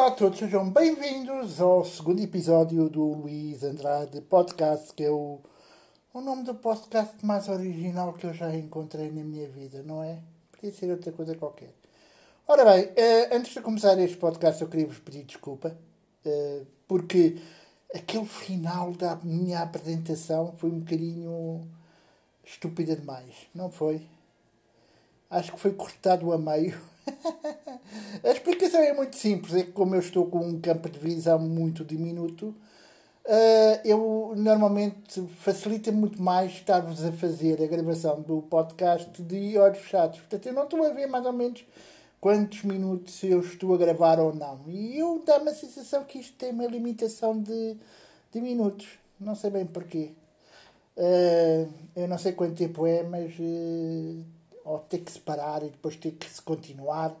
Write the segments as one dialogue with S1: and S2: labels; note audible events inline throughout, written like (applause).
S1: Olá a todos, sejam bem-vindos ao segundo episódio do Luís Andrade Podcast, que é o, o nome do podcast mais original que eu já encontrei na minha vida, não é? Podia ser outra coisa qualquer. Ora bem, eh, antes de começar este podcast, eu queria vos pedir desculpa, eh, porque aquele final da minha apresentação foi um bocadinho estúpida demais, não foi? Acho que foi cortado a meio. (laughs) a explicação é muito simples. É que como eu estou com um campo de visão muito diminuto, uh, eu normalmente facilita muito mais estar-vos a fazer a gravação do podcast de olhos fechados. Portanto, eu não estou a ver mais ou menos quantos minutos eu estou a gravar ou não. E eu dá-me a sensação que isto tem uma limitação de, de minutos. Não sei bem porquê. Uh, eu não sei quanto tempo é, mas uh, ou ter que se parar e depois ter que se continuar.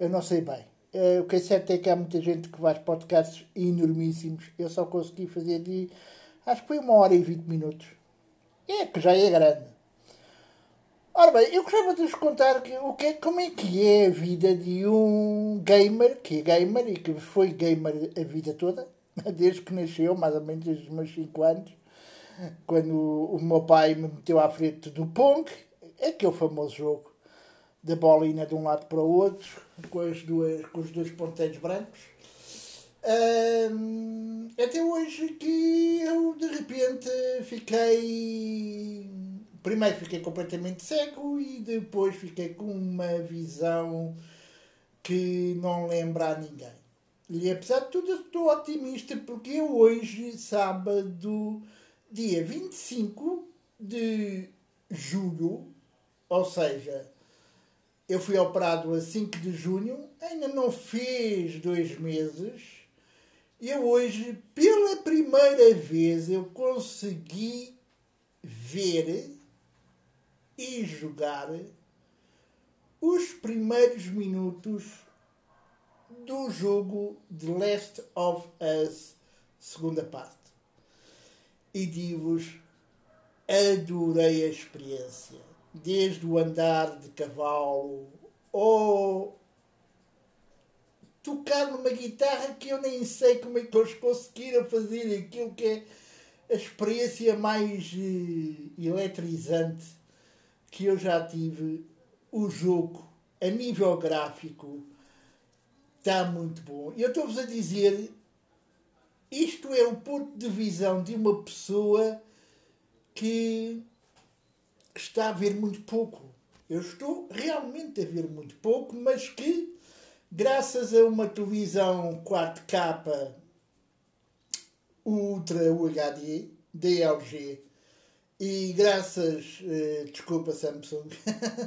S1: Eu não sei bem. Uh, o que é certo é que há muita gente que faz podcasts enormíssimos. Eu só consegui fazer de. Acho que foi uma hora e vinte minutos. É, que já é grande. Ora bem, eu gostava de vos contar que, o que, como é que é a vida de um gamer, que é gamer e que foi gamer a vida toda, (laughs) desde que nasceu, mais ou menos desde os meus 5 anos, quando o meu pai me meteu à frente do Pong aquele famoso jogo da bolinha de um lado para o outro, com, as duas, com os dois ponteiros brancos. Um, até hoje que eu de repente fiquei. Primeiro fiquei completamente cego e depois fiquei com uma visão que não lembra a ninguém. E apesar de tudo, eu estou otimista porque hoje, sábado, dia 25 de julho, ou seja, eu fui operado a 5 de junho, ainda não fez dois meses, e hoje, pela primeira vez, eu consegui ver e jogar os primeiros minutos do jogo The Last of Us, segunda parte. E digo-vos, adorei a experiência desde o andar de cavalo ou tocar numa guitarra que eu nem sei como é que eles conseguiram fazer aquilo que é a experiência mais uh, eletrizante que eu já tive. O jogo, a nível gráfico, está muito bom. E eu estou-vos a dizer, isto é o ponto de visão de uma pessoa que está a ver muito pouco. Eu estou realmente a ver muito pouco, mas que, graças a uma televisão 4K Ultra UHD DLG e graças, eh, desculpa Samsung,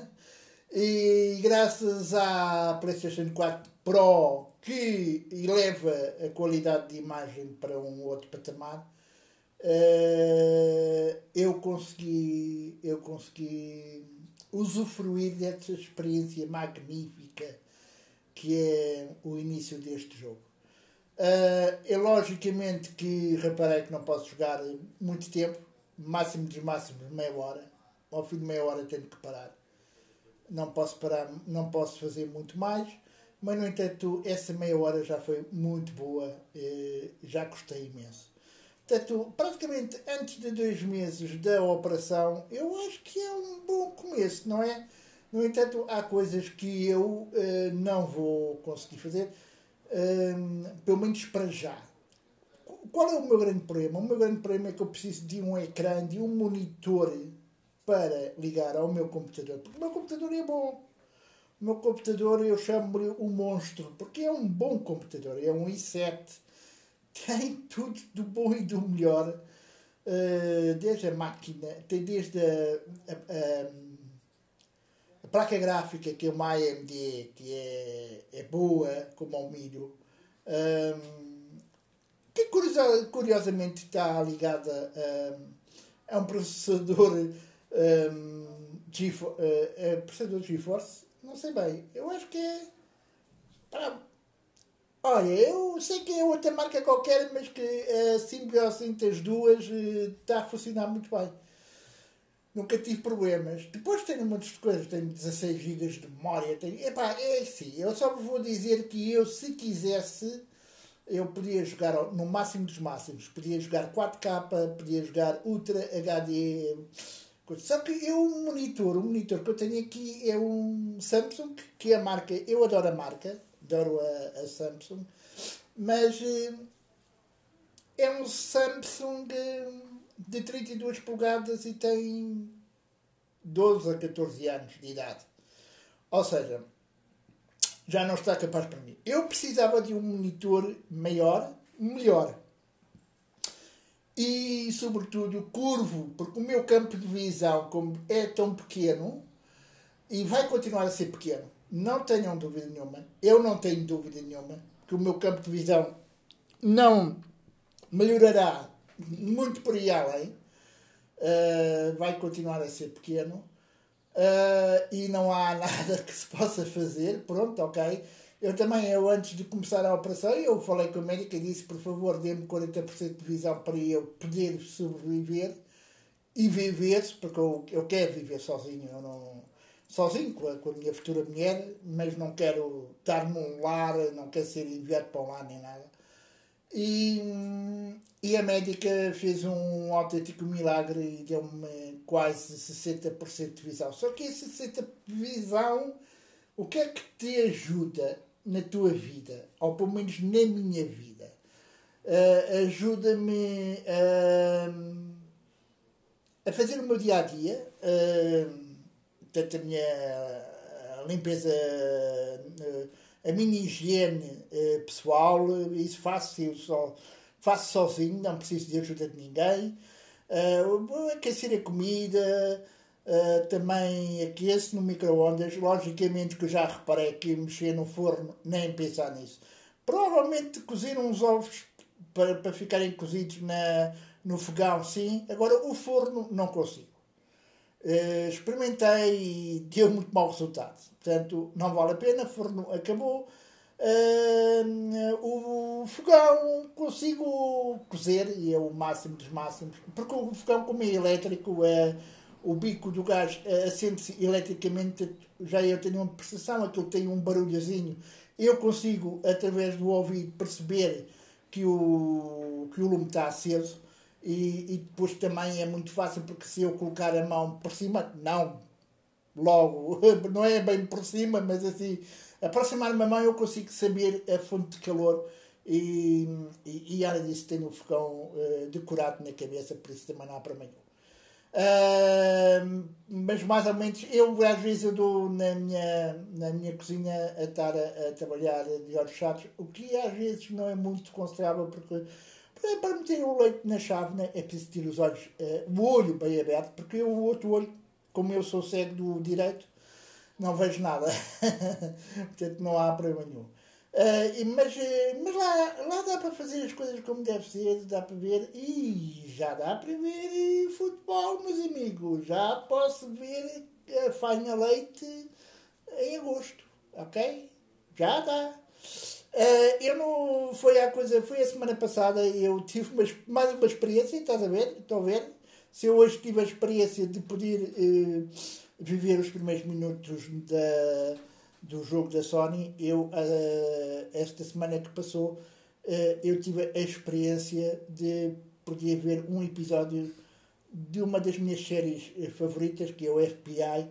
S1: (laughs) e graças à PlayStation 4 Pro que eleva a qualidade de imagem para um outro patamar, uh, eu consegui eu consegui usufruir dessa experiência magnífica que é o início deste jogo. Uh, é logicamente que reparei que não posso jogar muito tempo, máximo dos máximos meia hora. Ao fim de meia hora tenho que parar. Não posso parar, não posso fazer muito mais, mas no entanto essa meia hora já foi muito boa, uh, já gostei imenso. Portanto, praticamente antes de dois meses da operação, eu acho que é um bom começo, não é? No entanto, há coisas que eu uh, não vou conseguir fazer, uh, pelo menos para já. Qual é o meu grande problema? O meu grande problema é que eu preciso de um ecrã, de um monitor para ligar ao meu computador. Porque o meu computador é bom. O meu computador eu chamo-lhe o monstro, porque é um bom computador. É um i7 tem tudo do bom e do melhor, uh, desde a máquina, tem desde a, a, a, placa gráfica, que é uma AMD, que é, é boa, como ao milho, que curiosamente está ligada a, a um processador um, GeForce, uh, processador GeForce, não sei bem, eu acho que é para Olha, eu sei que é outra marca qualquer, mas que a simbiose entre as duas está a funcionar muito bem. Nunca tive problemas. Depois tenho muitas coisas, tenho 16 GB de memória. Tenho... Epá, é assim, eu só vou dizer que eu, se quisesse, eu podia jogar no máximo dos máximos, podia jogar 4K, podia jogar Ultra HD. Só que eu, um monitor, o monitor que eu tenho aqui é um Samsung, que é a marca, eu adoro a marca, adoro a, a Samsung, mas eh, é um Samsung eh, de 32 polegadas e tem 12 a 14 anos de idade. Ou seja, já não está capaz para mim. Eu precisava de um monitor maior, melhor. E, sobretudo, curvo, porque o meu campo de visão como é tão pequeno e vai continuar a ser pequeno, não tenham dúvida nenhuma. Eu não tenho dúvida nenhuma que o meu campo de visão não melhorará muito por aí além. Uh, vai continuar a ser pequeno uh, e não há (laughs) nada que se possa fazer. Pronto, ok. Eu também, eu antes de começar a operação, eu falei com a médica e disse, por favor, dê-me 40% de visão para eu poder sobreviver e viver, porque eu, eu quero viver sozinho, eu não, sozinho com a, com a minha futura mulher, mas não quero estar num lar, não quero ser enviado para um lar nem nada. E, e a médica fez um autêntico milagre e deu-me quase 60% de visão. Só que esse 60% de visão, o que é que te ajuda na tua vida? Ou pelo menos na minha vida? Uh, Ajuda-me a, a fazer o meu dia a dia, uh, tanto a minha limpeza. A minha higiene eh, pessoal, isso faço eu só, faço sozinho, não preciso de ajuda de ninguém. Uh, aquecer a comida, uh, também aqueço no micro-ondas. Logicamente que eu já reparei que mexer no forno, nem pensar nisso. Provavelmente cozer uns ovos para, para ficarem cozidos na, no fogão, sim. Agora o forno não consigo. Uh, experimentei e deu muito mau resultado. Portanto, não vale a pena, forno acabou. Uh, o fogão consigo cozer e é o máximo dos máximos, porque o fogão, como é elétrico, é, o bico do gás acende-se eletricamente. Já eu tenho uma percepção, aquilo tem um barulhozinho. Eu consigo, através do ouvido, perceber que o, que o lume está aceso. E, e depois também é muito fácil, porque se eu colocar a mão por cima, não. Logo, (laughs) não é bem por cima, mas assim, aproximar-me a mão eu consigo saber a fonte de calor. E, e, e além disso tenho o fogão uh, decorado na cabeça, por isso também não há problema nenhum. Uh, mas mais ou menos, eu às vezes eu dou na minha, na minha cozinha a estar a, a trabalhar de olhos fechados, o que às vezes não é muito considerável porque para meter o leite na chávena é preciso ter os olhos, uh, o olho bem aberto, porque o outro olho como eu sou cego do direito, não vejo nada. (laughs) Portanto, não há problema nenhum. Uh, mas mas lá, lá dá para fazer as coisas como deve ser, dá para ver. E já dá para ver futebol, meus amigos. Já posso ver a Fainha Leite em agosto, ok? Já dá. Uh, eu não. Foi a coisa. Foi a semana passada eu tive uma, mais uma experiência, estás a ver? Estão a ver? se eu hoje tive a experiência de poder eh, viver os primeiros minutos da, do jogo da Sony, eu, eh, esta semana que passou, eu tive a experiência de poder ver um episódio de uma das minhas séries favoritas, que é o FBI,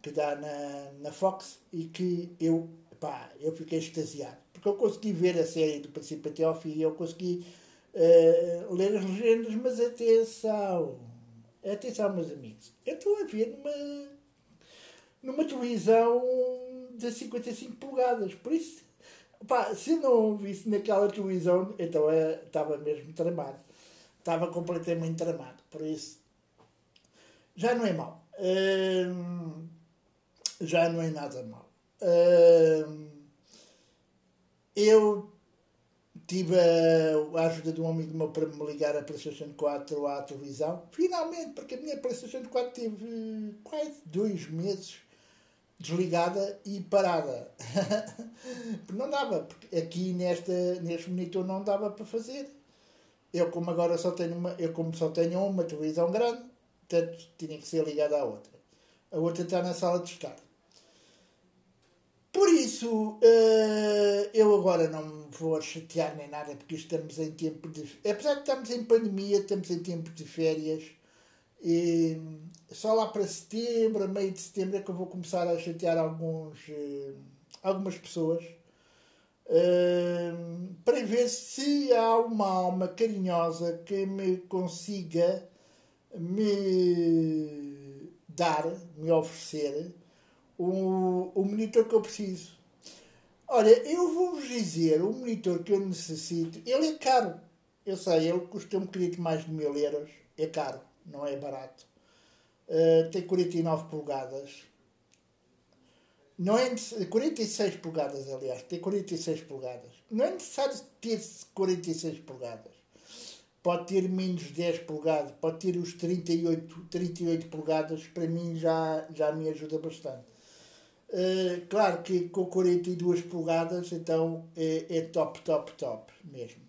S1: que dá na, na Fox, e que eu, pá, eu fiquei extasiado. Porque eu consegui ver a série do princípio até ao fim, eu consegui uh, ler as legendas, mas atenção, Atenção, meus amigos, eu estou a ver numa, numa televisão de 55 polegadas, por isso, pá, se eu não visse naquela televisão, então é, estava mesmo tramado. Estava completamente tramado, por isso, já não é mau. Hum, já não é nada mau. Eu tive a, ajuda de um amigo meu para me ligar a PlayStation 4 à televisão. Finalmente, porque a minha PlayStation 4 teve quase dois meses desligada e parada. (laughs) não dava, porque aqui nesta, neste monitor não dava para fazer. Eu como agora só tenho uma, eu como só tenho uma televisão grande, portanto tinha que ser ligada à outra. A outra está na sala de estar. Por isso, uh, eu agora não vou chatear nem nada, porque estamos em tempo de. Apesar de estamos em pandemia, estamos em tempo de férias. E só lá para setembro, meio de setembro, é que eu vou começar a chatear alguns, eh, algumas pessoas uh, para ver se há uma alma carinhosa que me consiga me dar, me oferecer o, o monitor que eu preciso. Olha, eu vou-vos dizer, o monitor que eu necessito, ele é caro. Eu sei, ele custa um bocadinho mais de mil euros. É caro, não é barato. Uh, tem 49 polegadas. Não é 46 polegadas, aliás, tem 46 polegadas. Não é necessário ter 46 polegadas. Pode ter menos 10 polegadas, pode ter os 38, 38 polegadas, para mim já, já me ajuda bastante. Uh, claro que com 42 polegadas, então é, é top, top, top mesmo.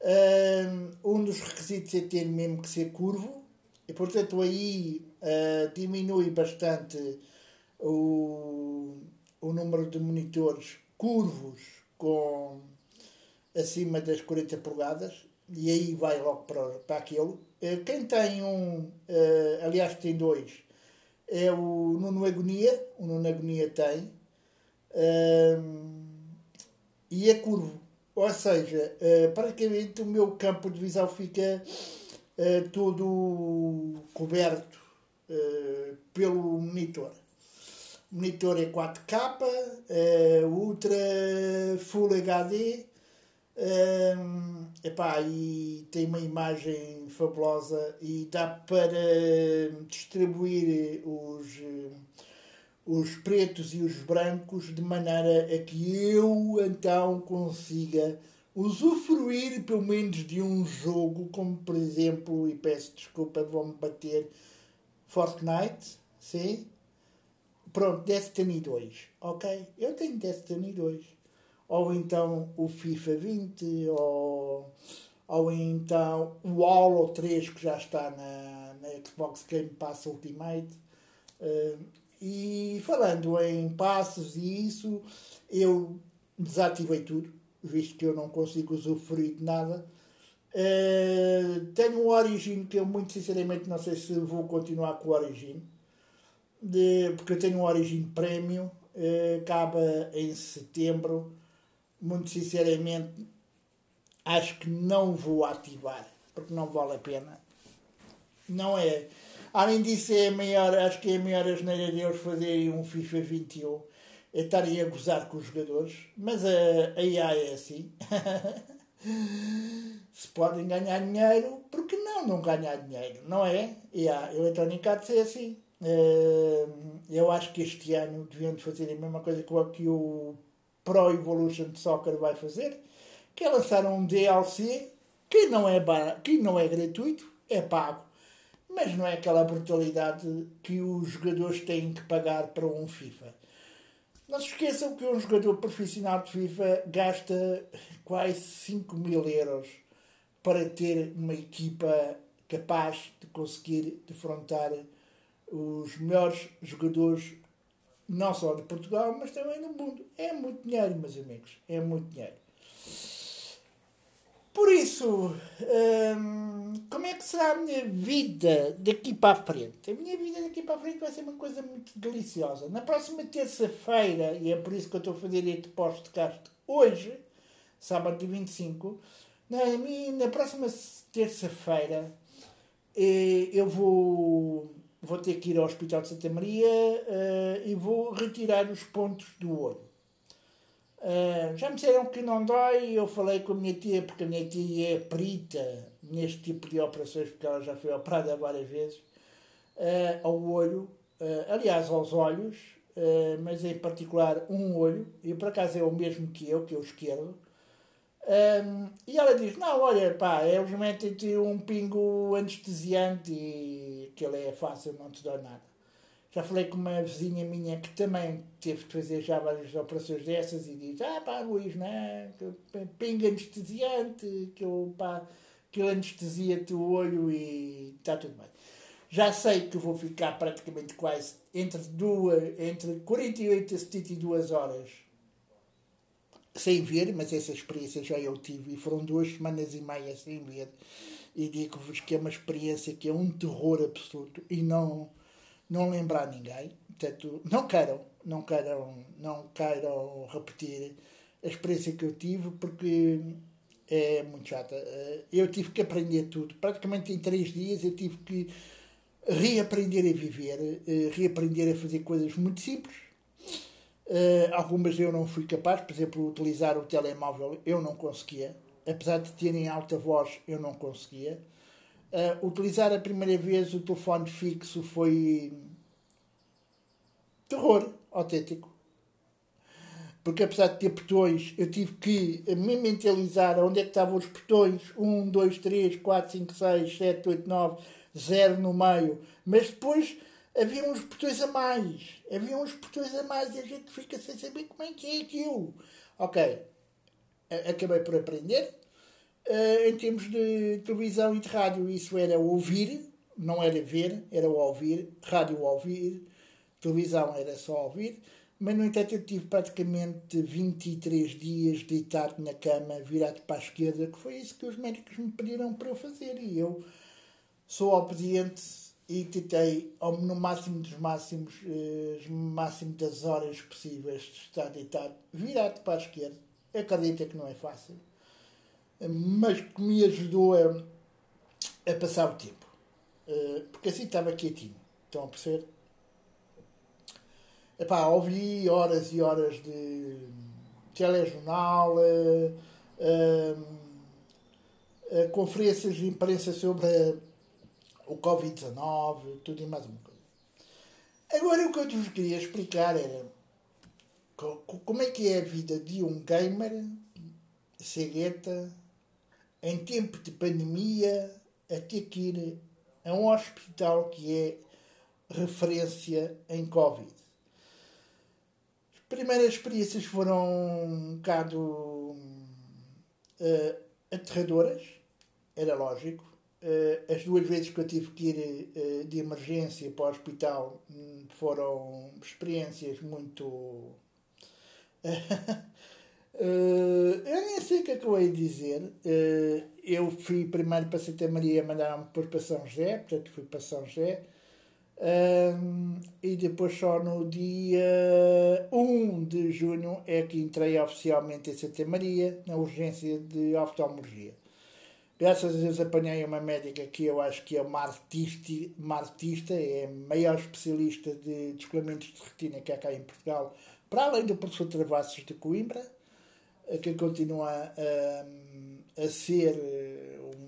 S1: Uh, um dos requisitos é ter mesmo que ser curvo, e portanto aí uh, diminui bastante o, o número de monitores curvos com acima das 40 polegadas, e aí vai logo para, para aquele. Quem tem um, aliás, tem dois é o Nuno Agonia, o Nuno Agonia tem, um, e é curvo. Ou seja, uh, praticamente o meu campo de visão fica uh, todo coberto uh, pelo monitor. O monitor é 4K, Ultra Full HD, um, epá, e tem uma imagem fabulosa e dá para distribuir os, os pretos e os brancos de maneira a que eu então consiga usufruir pelo menos de um jogo, como por exemplo, e peço desculpa, vão-me bater Fortnite, sim? Pronto, Destiny 2, ok? Eu tenho Destiny 2 ou então o FIFA 20, ou, ou então o Halo 3 que já está na, na Xbox Game Pass Ultimate. Uh, e falando em passos e isso, eu desativei tudo, visto que eu não consigo usufruir de nada. Uh, tenho o Origin que eu muito sinceramente não sei se vou continuar com o Origin, de, porque eu tenho um Origin Premium, uh, acaba em setembro muito sinceramente, acho que não vou ativar, porque não vale a pena. Não é. Além disso, é a maior, acho que é a maior asneira de eles fazerem um FIFA 21 é estarem a gozar com os jogadores, mas a, a IA é assim. (laughs) Se podem ganhar dinheiro, porque não não ganhar dinheiro, não é? A eletrónica há de ser assim. Eh, eu acho que este ano deviam fazer a mesma coisa que o Pro Evolution Soccer vai fazer, que é lançar um DLC que não é, bar... que não é gratuito, é pago, mas não é aquela brutalidade que os jogadores têm que pagar para um FIFA. Não se esqueçam que um jogador profissional de FIFA gasta quase 5 mil euros para ter uma equipa capaz de conseguir defrontar os melhores jogadores não só de Portugal, mas também no mundo. É muito dinheiro, meus amigos, é muito dinheiro. Por isso, hum, como é que será a minha vida daqui para a frente? A minha vida daqui para a frente vai ser uma coisa muito deliciosa. Na próxima terça-feira, e é por isso que eu estou a fazer este podcast hoje, sábado de 25, na, minha, na próxima terça-feira eh, eu vou vou ter que ir ao Hospital de Santa Maria uh, e vou retirar os pontos do olho. Uh, já me disseram que não dói, eu falei com a minha tia, porque a minha tia é perita neste tipo de operações, porque ela já foi operada várias vezes, uh, ao olho, aliás aos olhos, mas em particular um olho, e por acaso é o mesmo que eu, que é o esquerdo, um, e ela diz: Não, olha, pá, é metem-te um pingo anestesiante e aquilo é fácil, não te dói nada. Já falei com uma vizinha minha que também teve de fazer já várias operações dessas e diz: Ah, pá, Luís, né? Pingo anestesiante, que eu, pá, que anestesia-te o olho e está tudo bem. Já sei que vou ficar praticamente quase entre, duas, entre 48 e 72 horas sem ver, mas essa experiência já eu tive e foram duas semanas e meia sem ver. E digo-vos que é uma experiência que é um terror absoluto e não, não lembrar ninguém. Portanto, não queiram, não queiram, não queiram repetir a experiência que eu tive porque é muito chata. Eh, eu tive que aprender tudo. Praticamente em três dias eu tive que reaprender a viver, eh, reaprender a fazer coisas muito simples. Eh, algumas eu não fui capaz, por exemplo, utilizar o telemóvel eu não conseguia. Apesar de terem alta voz, eu não conseguia. utilizar a primeira vez o telefone fixo foi terror autêntico porque apesar de ter botões, eu tive que me mentalizar onde é que estavam os botões 1, 2, 3, 4, 5, 6, 7, 8, 9, 0 no meio. Mas depois havia uns botões a mais. Havia uns botões a mais e a gente fica sem saber como é que é aquilo. Ok, acabei por aprender. Uh, em termos de televisão e de rádio, isso era ouvir, não era ver, era ouvir. Rádio ouvir, televisão era só ouvir. Mas, no entanto, eu tive praticamente 23 dias deitado na cama, virado para a esquerda, que foi isso que os médicos me pediram para eu fazer. E eu sou obediente e tentei, no máximo dos máximos, eh, máximo das horas possíveis, de estar deitado, virado para a esquerda. Acredita que não é fácil, mas que me ajudou a, a passar o tempo. Eh, porque assim estava quietinho. Estão a perceber? Epá, ouvi horas e horas de telejornal, uh, uh, uh, conferências de imprensa sobre o Covid-19, tudo e mais uma coisa. Agora, o que eu vos queria explicar era como é que é a vida de um gamer cegueta em tempo de pandemia a ter que ir a um hospital que é referência em Covid primeiras experiências foram um bocado uh, aterradoras, era lógico. Uh, as duas vezes que eu tive que ir uh, de emergência para o hospital um, foram experiências muito. (laughs) eu nem sei o que é que eu hei de dizer. eu fui primeiro para Santa Maria, mandaram-me depois para São José, portanto fui para São José. E depois só no dia 1 de junho é que entrei oficialmente em Santa Maria, na urgência de oftalmologia. Graças a Deus apanhei uma médica que eu acho que é uma artista, uma artista é a maior especialista de descolamentos de retina que há cá em Portugal, para além do professor Travassos de Coimbra, que continua a, a ser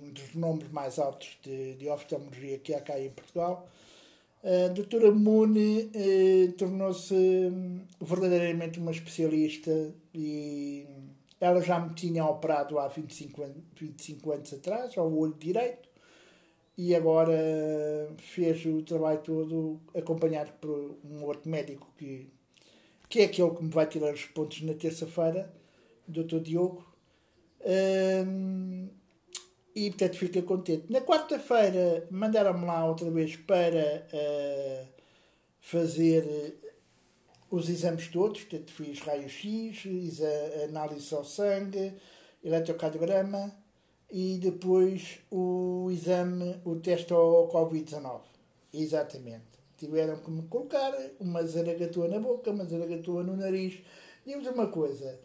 S1: um dos nomes mais altos de, de oftalmologia que há cá em Portugal. A doutora Mune eh, tornou-se hum, verdadeiramente uma especialista e ela já me tinha operado há 25 anos, 25 anos atrás, ao olho direito, e agora fez o trabalho todo acompanhado por um outro médico que, que é aquele que me vai tirar os pontos na terça-feira, Dr. Diogo. Um, e portanto fica contente. Na quarta-feira mandaram-me lá outra vez para uh, fazer os exames todos, portanto fiz raio-x, análise ao sangue, eletrocardiograma e depois o exame, o teste ao Covid-19. Exatamente. Tiveram que me colocar uma zaragatua na boca, uma zaragatua no nariz. Digo-vos uma coisa,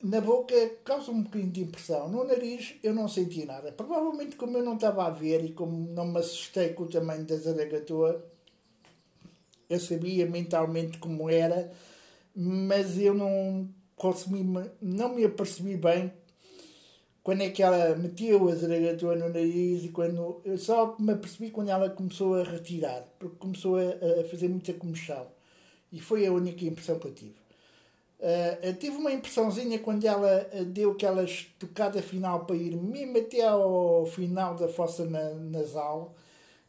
S1: na boca causa um bocadinho de impressão. No nariz eu não senti nada. Provavelmente como eu não estava a ver e como não me assustei com o tamanho da zaragatua, eu sabia mentalmente como era, mas eu não consumi, não me apercebi bem quando é que ela meteu a zaragatua no nariz e quando eu só me apercebi quando ela começou a retirar, porque começou a, a fazer muita comichão. E foi a única impressão que eu tive. Uh, tive uma impressãozinha quando ela uh, deu aquela estocada final para ir mesmo até ao final da fossa na, nasal,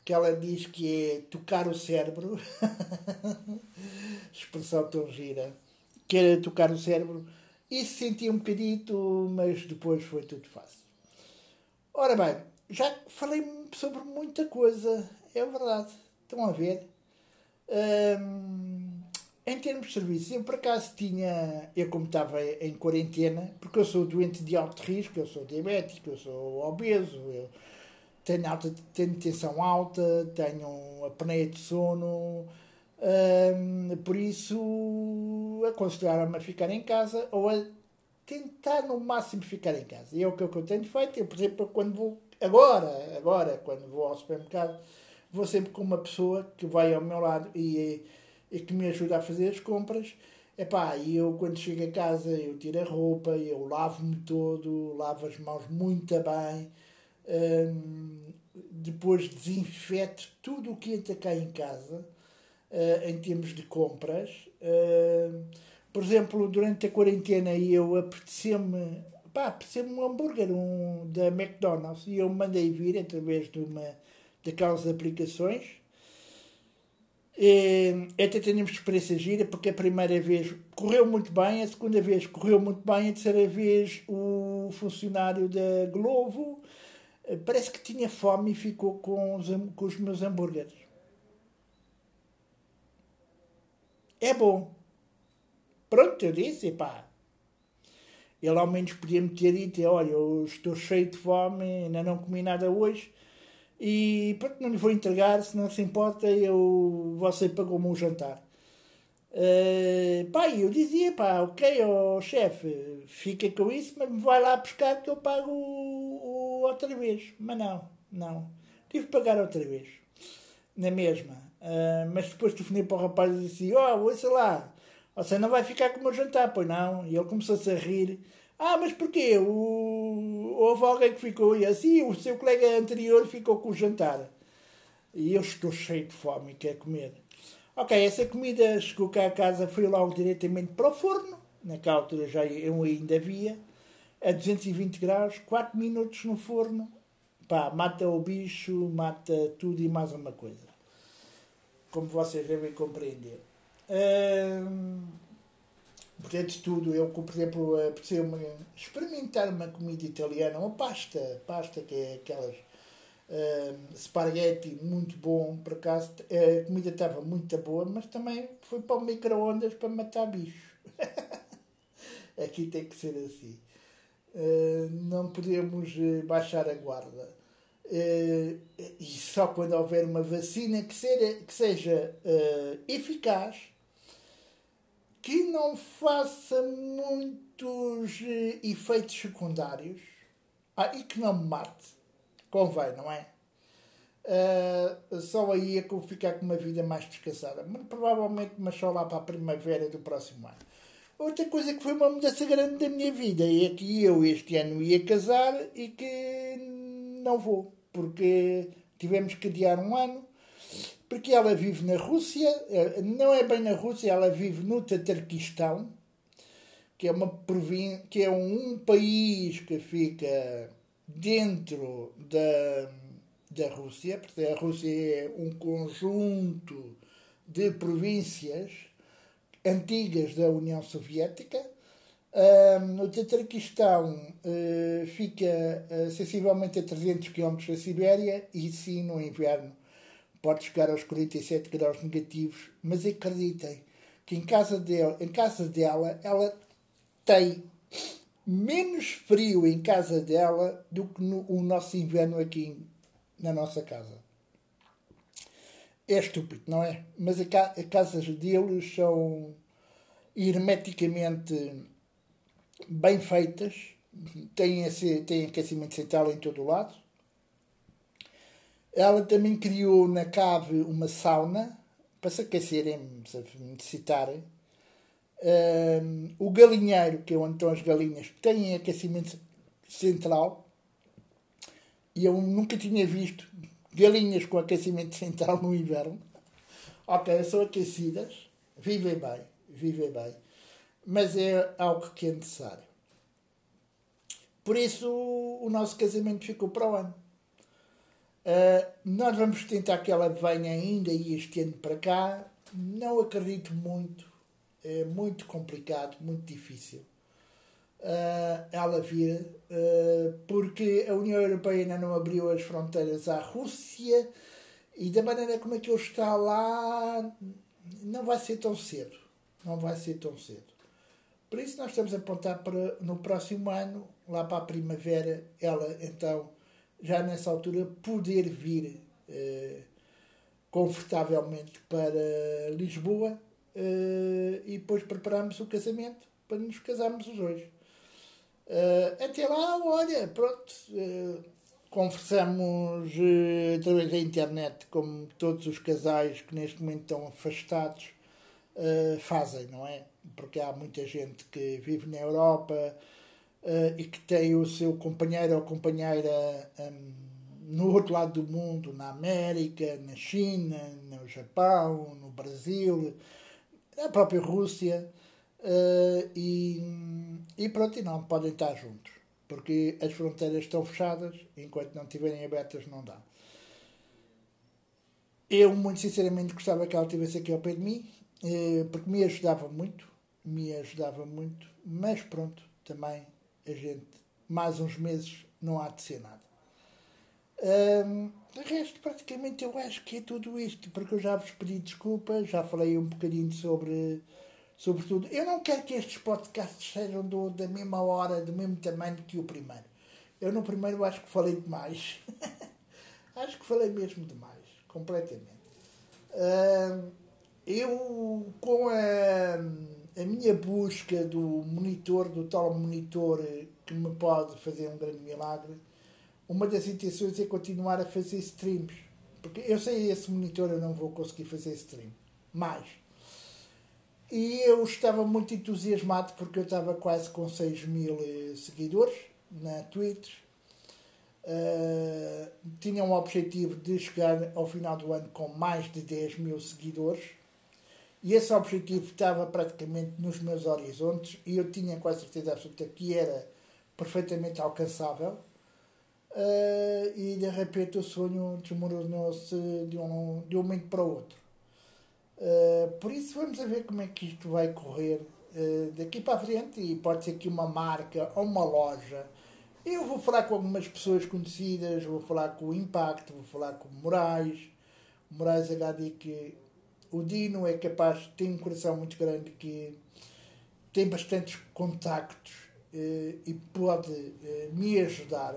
S1: que ela diz que é tocar o cérebro. (laughs) Expressão tão gira. Que era tocar o cérebro. E senti um bocadito, mas depois foi tudo fácil. Ora bem, já falei sobre muita coisa, é verdade. Estão a ver? Em termos de serviços, eu por acaso tinha, eu como estava em quarentena, porque eu sou doente de alto risco, eu sou diabético, eu sou obeso, eu tenho, alta, tenho tensão alta, tenho apneia de sono, hum, por isso aconselharam-me a ficar em casa ou a tentar no máximo ficar em casa. E é o que eu tenho feito. Eu, por exemplo, quando vou, agora, agora, quando vou ao supermercado, vou sempre com uma pessoa que vai ao meu lado e, e que me ajuda a fazer as compras. Epá, e eu quando chego a casa eu tiro a roupa, eu lavo-me todo, lavo as mãos muito bem, depois desinfeto tudo o que entra cá em casa uh, em termos de compras. Uh, por exemplo, durante a quarentena eu apeteceu-me pá, apeteceu-me um hambúrguer um, da McDonald's e eu mandei vir através de uma daquelas aplicações. E, até tínhamos experiência gira porque a primeira vez correu muito bem, a segunda vez correu muito bem, a terceira vez o funcionário da Globo parece que tinha fome e ficou com os, com os meus hambúrgueres. É bom. Pronto, eu disse, pá. Ele ao menos podia me ter dito, olha, eu estou cheio de fome, ainda não comi nada hoje e pronto, não lhe vou entregar, se não se importa, eu, você pagou-me um jantar. Uh, pá, eu dizia, pá, ok, oh, chefe, fica com isso, mas vai lá buscar que eu pago outra vez. Mas não, não. Tive que pagar outra vez. Na mesma. Uh, mas depois telefonei para o rapaz e disse, oh, ouça lá, você não vai ficar com o meu jantar, pois não. E ele começou-se a rir. Ah, mas porquê? O... Houve alguém que ficou e assim, o seu colega anterior ficou com o jantar. E eu estou cheio de fome e quero comer. Ok, essa comida chegou cá a casa, foi logo diretamente para o forno. Naquela altura já eu ainda havia. A 220 graus, 4 minutos no forno. Pá, mata o bicho, mata tudo e mais uma coisa. Como vocês devem compreender. Hum, Portanto, tudo. Eu, por exemplo, apeteceu-me experimentar uma comida italiana, uma pasta, pasta que é aquelas uh, spaghetti muito bom, por acaso a comida estava muito boa, mas também foi para o micro-ondas para matar bicho. (laughs) Aqui tem que ser assim. Uh, não podemos eh, baixar a guarda. Uh, e só quando houver uma vacina que seja, que seja eficaz que não faça muitos eh, efeitos secundários ah, e que não me mate. Convém, não é? Uh, só aí é que eu vou ficar com uma vida mais descansada. Mas provavelmente, mas só lá para a primavera do próximo ano. Outra coisa que foi uma mudança grande da minha vida é que eu este ano ia casar e que não vou, porque tivemos que adiar um ano porque ela vive na Rússia, eh, não é bem na Rússia, ela vive no Tatarquistão, que é uma província, que é um, país que fica dentro da, da Rússia, porque a Rússia é um conjunto de províncias antigas da União Soviética. O Tatarquistão uh, fica uh, sensivelmente a 300 km da Sibéria e sim no inverno pode chegar aos 47 graus negativos, mas acreditem que em casa dela, em casa dela ela tem menos frio em casa dela do que no o nosso inverno aqui na nossa casa. É estúpido, não é? Mas as casas deles são hermeticamente bem feitas, têm, esse, têm aquecimento central em todo o lado, ela também criou na cave uma sauna para se aquecerem, se necessitarem. Um, o galinheiro, que é onde estão as galinhas, tem aquecimento central. E eu nunca tinha visto galinhas com aquecimento central no inverno. Ok, são aquecidas, vivem bem, vivem bem. Mas é algo que é necessário. Por isso o nosso casamento ficou para o ano. Uh, nós vamos tentar que ela venha ainda e este ano para cá. Não acredito muito. É muito complicado, muito difícil uh, ela vir, uh, porque a União Europeia ainda não abriu as fronteiras à Rússia e da maneira como é que ele está lá, não vai ser tão cedo. Não vai ser tão cedo. Por isso nós estamos a apontar para no próximo ano, lá para a primavera, ela então, já nessa altura, poder vir eh, confortavelmente para Lisboa eh, e depois preparamos o casamento para nos casarmos os dois. Eh, até lá, olha, pronto, eh, conversamos eh, através da internet, como todos os casais que neste momento estão afastados fazem, não é? porque há muita gente que vive na Europa uh, e que tem o seu companheiro ou companheira um, no outro lado do mundo, na América, na China, no Japão, no Brasil, na própria Rússia, uh, e, e pronto, e não podem estar juntos, porque as fronteiras estão fechadas, enquanto não estiverem abertas não dá. Eu, muito sinceramente, gostava que ela estivesse aqui ao pé de mim, eh, porque me ajudava muito me ajudava muito, mas pronto, também a gente, mais uns meses, não há de ser nada. Um, de resto, praticamente eu acho que é tudo isto, porque eu já vos pedi desculpa, já falei um bocadinho sobre, sobre tudo. Eu não quero que estes podcasts sejam do, da mesma hora, do mesmo tamanho que o primeiro. Eu no primeiro acho que falei demais. (laughs) acho que falei mesmo demais, completamente. Um, eu, com a a minha busca do monitor, do tal monitor que me pode fazer um grande milagre, uma das intenções é continuar a fazer streams. Porque eu sei esse monitor eu não vou conseguir fazer stream. Mais. E eu estava muito entusiasmado porque eu estava quase com 6 mil eh, seguidores na Twitch. Uh, tinha um objetivo de chegar ao final do ano com mais de 10 mil seguidores e esse objetivo estava praticamente nos meus horizontes e eu tinha quase certeza absoluta que era perfeitamente alcançável. Uh, e de repente o sonho desmoronou-se de um, de um momento para o outro. Uh, por isso vamos a ver como é que isto vai correr uh, daqui para a frente e pode ser que uma marca ou uma loja. Eu vou falar com algumas pessoas conhecidas, vou falar com o Impacto, vou falar com o Moraes, Moraes HD que o Dino é capaz, tem um coração muito grande que tem bastantes contactos eh, e pode eh, me ajudar.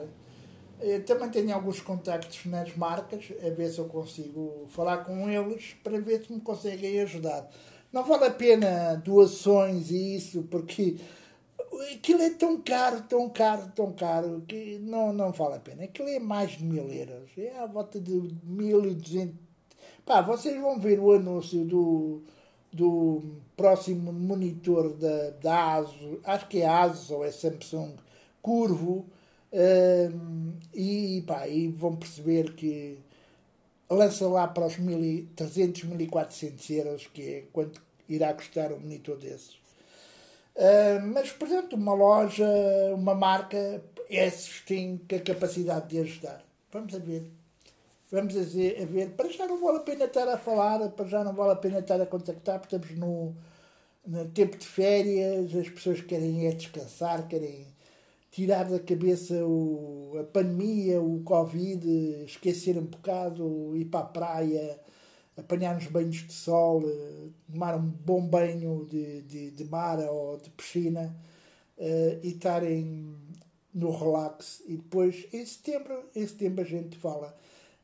S1: Eh, também tenho alguns contactos nas marcas, a ver se eu consigo falar com eles para ver se me conseguem ajudar. Não vale a pena doações e isso, porque aquilo é tão caro, tão caro, tão caro, que não, não vale a pena. Aquilo é mais de mil euros, é à volta de 1200 Pá, vocês vão ver o anúncio do, do próximo monitor da, da ASUS, acho que é ASUS ou é Samsung, curvo, um, e, pá, e vão perceber que lança lá para os 1.300, 1.400 euros, que é quanto irá custar um monitor desses. Uh, mas, por exemplo, uma loja, uma marca, esses têm a capacidade de ajudar. Vamos a ver vamos a ver, a ver, para já não vale a pena estar a falar, para já não vale a pena estar a contactar, porque estamos no, no tempo de férias, as pessoas querem é descansar, querem tirar da cabeça o, a pandemia, o Covid, esquecer um bocado, ir para a praia, apanhar uns banhos de sol, tomar um bom banho de, de, de mar ou de piscina uh, e estarem no relax. E depois, em setembro, em setembro a gente fala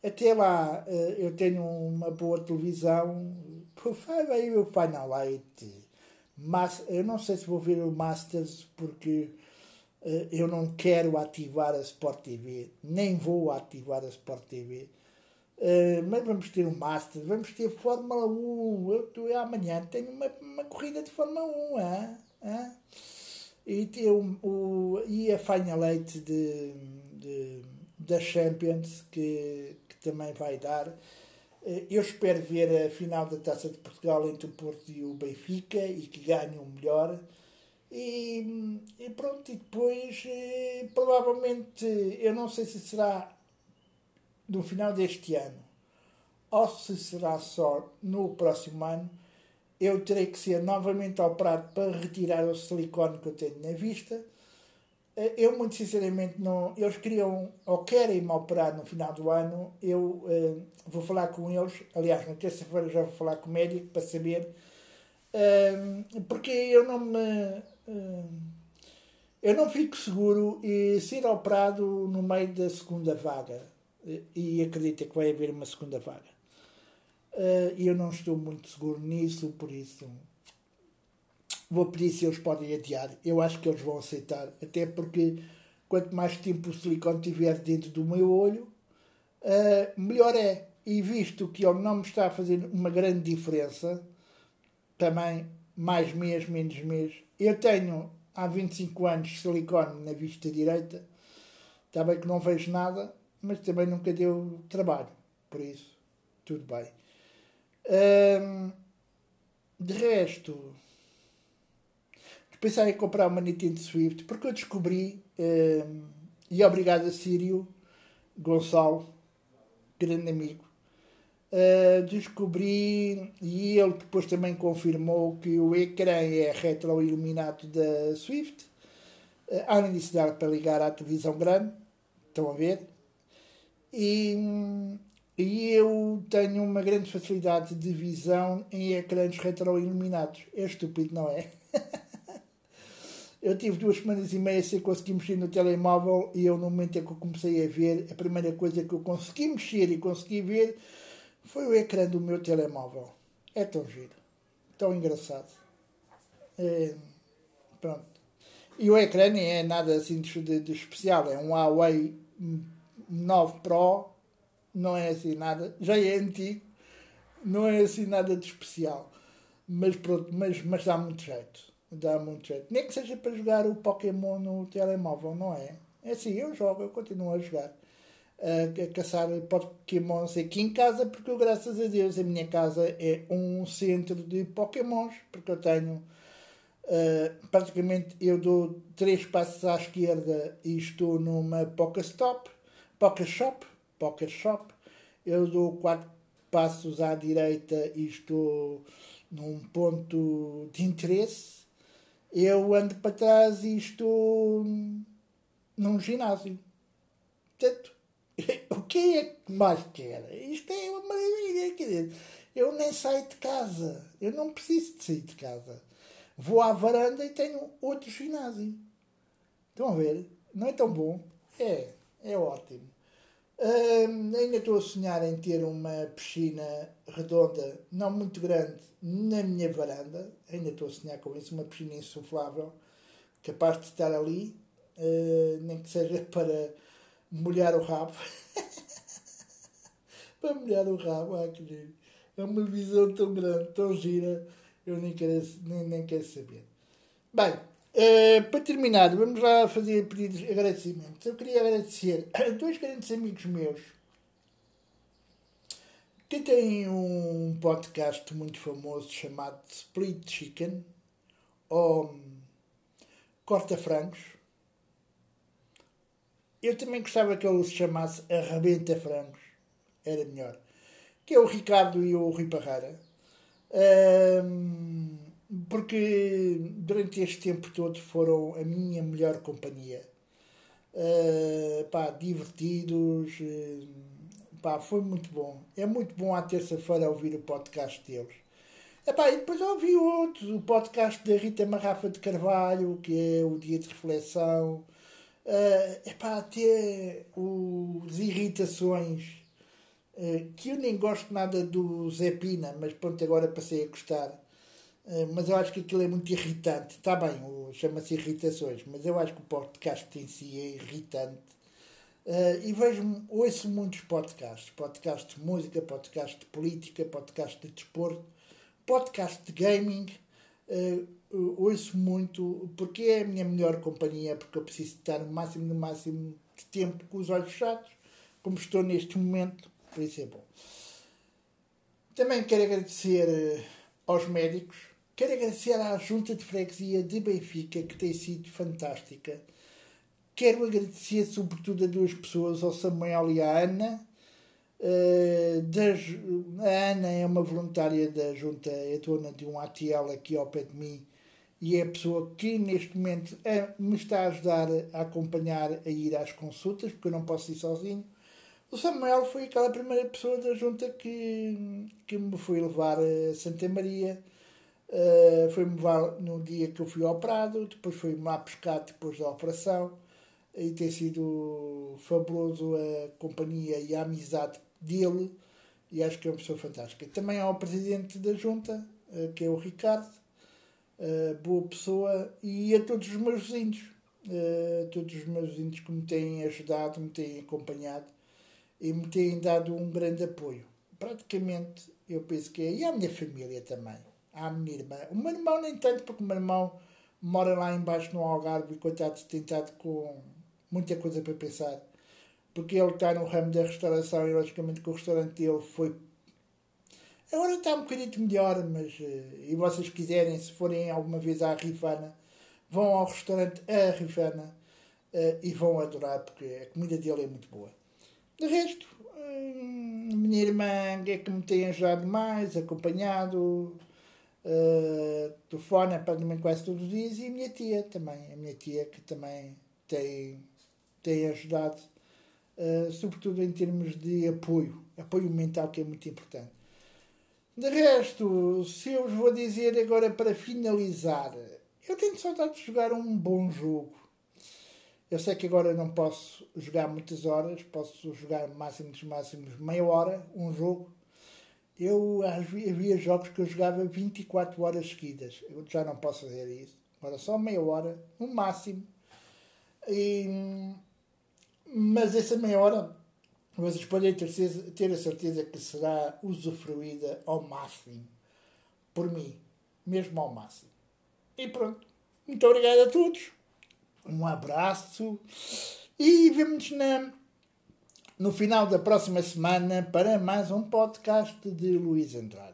S1: até lá eh, eu tenho uma boa televisão. (laughs) Vai aí o Final 8. Mas eu não sei se vou ver o Masters porque eh, eu não quero ativar a Sport TV. Nem vou ativar a Sport TV. Uh, mas vamos ter o Masters, vamos ter Fórmula 1. Eu, eu amanhã tenho uma, uma corrida de Fórmula 1. Hein? Hein? E, ter o, o, e a Final 8 de, de, da Champions que, também vai dar. Eh, eu espero ver a final da Taça de Portugal entre o Porto e o Benfica e que ganhe o melhor. E, e, pronto, e depois eh, provavelmente eu não sei se será no final deste ano ou se será só no próximo ano. Eu terei que ser novamente operado para retirar o silicone que eu tenho na vista eh, eu, muito sinceramente, não. Eles queriam ou querem me operar no final do ano. Eu uh, vou falar com eles. Aliás, na terça-feira já vou falar com o médico para saber Uh, porque eu não me. Uh, eu não fico seguro e ser operado no meio da segunda vaga. E acredito que vai haver uma segunda vaga. E eu não estou muito seguro nisso, por isso vou pedir se eles podem adiar. Eu acho que eles vão aceitar, até porque quanto mais tempo o silicone tiver dentro do meu olho, melhor é. E visto que ele não me está a fazer uma grande diferença, também mais mês, menos mês, eu tenho há 25 anos silicone na vista direita. Está bem que não vejo nada, mas também nunca deu trabalho. Por isso, tudo bem. Hum, de resto, pensei em comprar uma Nintendo Swift porque eu descobri, hum, e obrigado a Sírio Gonçalo, grande amigo, Uh, descobri, e ele depois também confirmou que o ecrã é retroiluminado da Swift. Uh, além disso, dá para ligar à televisão grande. Estão a ver? E, e eu tenho uma grande facilidade de visão em ecrãs retroiluminados. É estúpido, não é? (laughs) eu tive duas semanas e meia sem conseguir mexer no telemóvel e eu, no momento em que eu comecei a ver, a primeira coisa que eu consegui mexer e consegui ver foi o ecrã do meu telemóvel. É tão giro. Tão engraçado. É, pronto. E o ecrã nem é nada assim de, de, especial. É um Huawei 9 Pro. Não é assim nada. Já é antigo. Não é assim nada de especial. Mas pronto, mas, mas dá muito jeito. Dá muito jeito. Nem que seja para jogar o Pokémon no telemóvel, não é? É assim, eu jogo, eu continuo a jogar a, caçar Pokémons aqui em casa, porque graças a Deus, a minha casa é um centro de Pokémons, porque eu tenho. Uh, praticamente eu dou três passos à esquerda e estou numa Pokéstop, Pokéshop, Pokéshop. Eu dou quatro passos à direita e estou num ponto de interesse. Eu ando para trás e estou num ginásio. Portanto, (laughs) o que é que mais quer? Isto é uma maravilha. Quer dizer, eu nem saio de casa. Eu não preciso de sair de casa. Vou à varanda e tenho outro ginásio. Estão a ver? Não é tão bom? É, é ótimo. Ainda estou a sonhar em ter uma piscina redonda, não muito grande, na minha varanda. Ainda estou a sonhar com isso, uma piscina insuflável, capaz de estar ali, uh, nem que seja (laughs) para molhar o rabo. (laughs) para molhar o rabo, ah, que giro. É uma visão tão grande, tão gira, eu nem quero, nem, nem quero saber. Bem, uh, para terminar, vamos lá fazer pedidos de agradecimentos. Eu queria agradecer a dois grandes amigos meus que têm um podcast muito famoso chamado Split Chicken ou Corta Frangos eu também gostava que ele se chamasse Arrebenta Frangos. Era melhor. Que é o Ricardo e o Rui Parreira. Um, porque durante este tempo todo foram a minha melhor companhia. Uh, pá, divertidos. Uh, pá, foi muito bom. É muito bom à terça-feira ouvir o podcast deles. Epá, e depois ouvi outros, o podcast da Rita Marrafa de Carvalho, que é o Dia de Reflexão, uh, epá, até os irritações, uh, que eu nem gosto nada do Zé Pina, mas pronto, agora passei a gostar. Uh, mas eu acho que aquilo é muito irritante. Está bem, chama-se irritações, mas eu acho que o podcast em si é irritante. Uh, e vejo, ouço muitos podcasts. Podcast de música, podcast de política, podcast de desporto, podcast de gaming. Uh, ouço muito, porque é a minha melhor companhia, porque eu preciso estar no máximo, no máximo de tempo com os olhos fechados, como estou neste momento, por isso é bom. Também quero agradecer eh, aos médicos, quero agradecer à Junta de Freguesia de Benfica, que tem sido fantástica. Quero agradecer sobretudo a duas pessoas, ao Samuel e à Ana. Uh, das, a Ana é uma voluntária da Junta, é dona de um ATL aqui ao pé de mim, e é a pessoa que neste momento me está a ajudar a acompanhar a ir às consultas, porque eu não posso ir sozinho. O Samuel foi aquela primeira pessoa da junta que, que me foi levar a Santa Maria Uh, foi-me levar no dia que eu fui operado, depois foi-me lá pescar depois da operação e tem sido fabuloso a companhia e a amizade dele e acho que é uma pessoa fantástica. Também há o presidente da junta, uh, que é o Ricardo, uh, boa pessoa, e a todos os meus vizinhos, todos os meus vizinhos que me têm ajudado, me têm acompanhado e me têm dado um grande apoio. Praticamente, eu penso que é, e a minha família também à minha irmã. O meu irmão nem tanto, porque o meu irmão mora lá embaixo no Algarve e coitado tem estado com muita coisa para pensar. Porque ele está no ramo da restauração e logicamente que o restaurante dele foi. Agora está um bocadinho melhor, mas. Eh, e vocês quiserem, se forem alguma vez à Rifana, vão ao restaurante A Rifana eh, e vão adorar, porque a comida dele é muito boa. De resto, hum, minha irmã é que me tem ajudado mais, acompanhado, uh, telefona praticamente quase todos os dias e a minha tia também, a minha tia que também tem, tem ajudado, uh, sobretudo em termos de apoio, apoio mental que é muito importante. De resto, se eu vos vou dizer agora para finalizar, eu tenho saudade de jogar um bom jogo. Eu sei que agora não posso jogar muitas horas, posso jogar máximo dos máximos meia hora um jogo, eu havia jogos que eu jogava 24 horas seguidas. Eu já não posso fazer isso. Agora só meia hora, no máximo. E, mas essa meia hora vocês podem ter, ter a certeza que será usufruída ao máximo. Por mim. Mesmo ao máximo. E pronto. Muito obrigado a todos. Um abraço. E vemos-nos na no final da próxima semana para mais um podcast de Luís Andrade.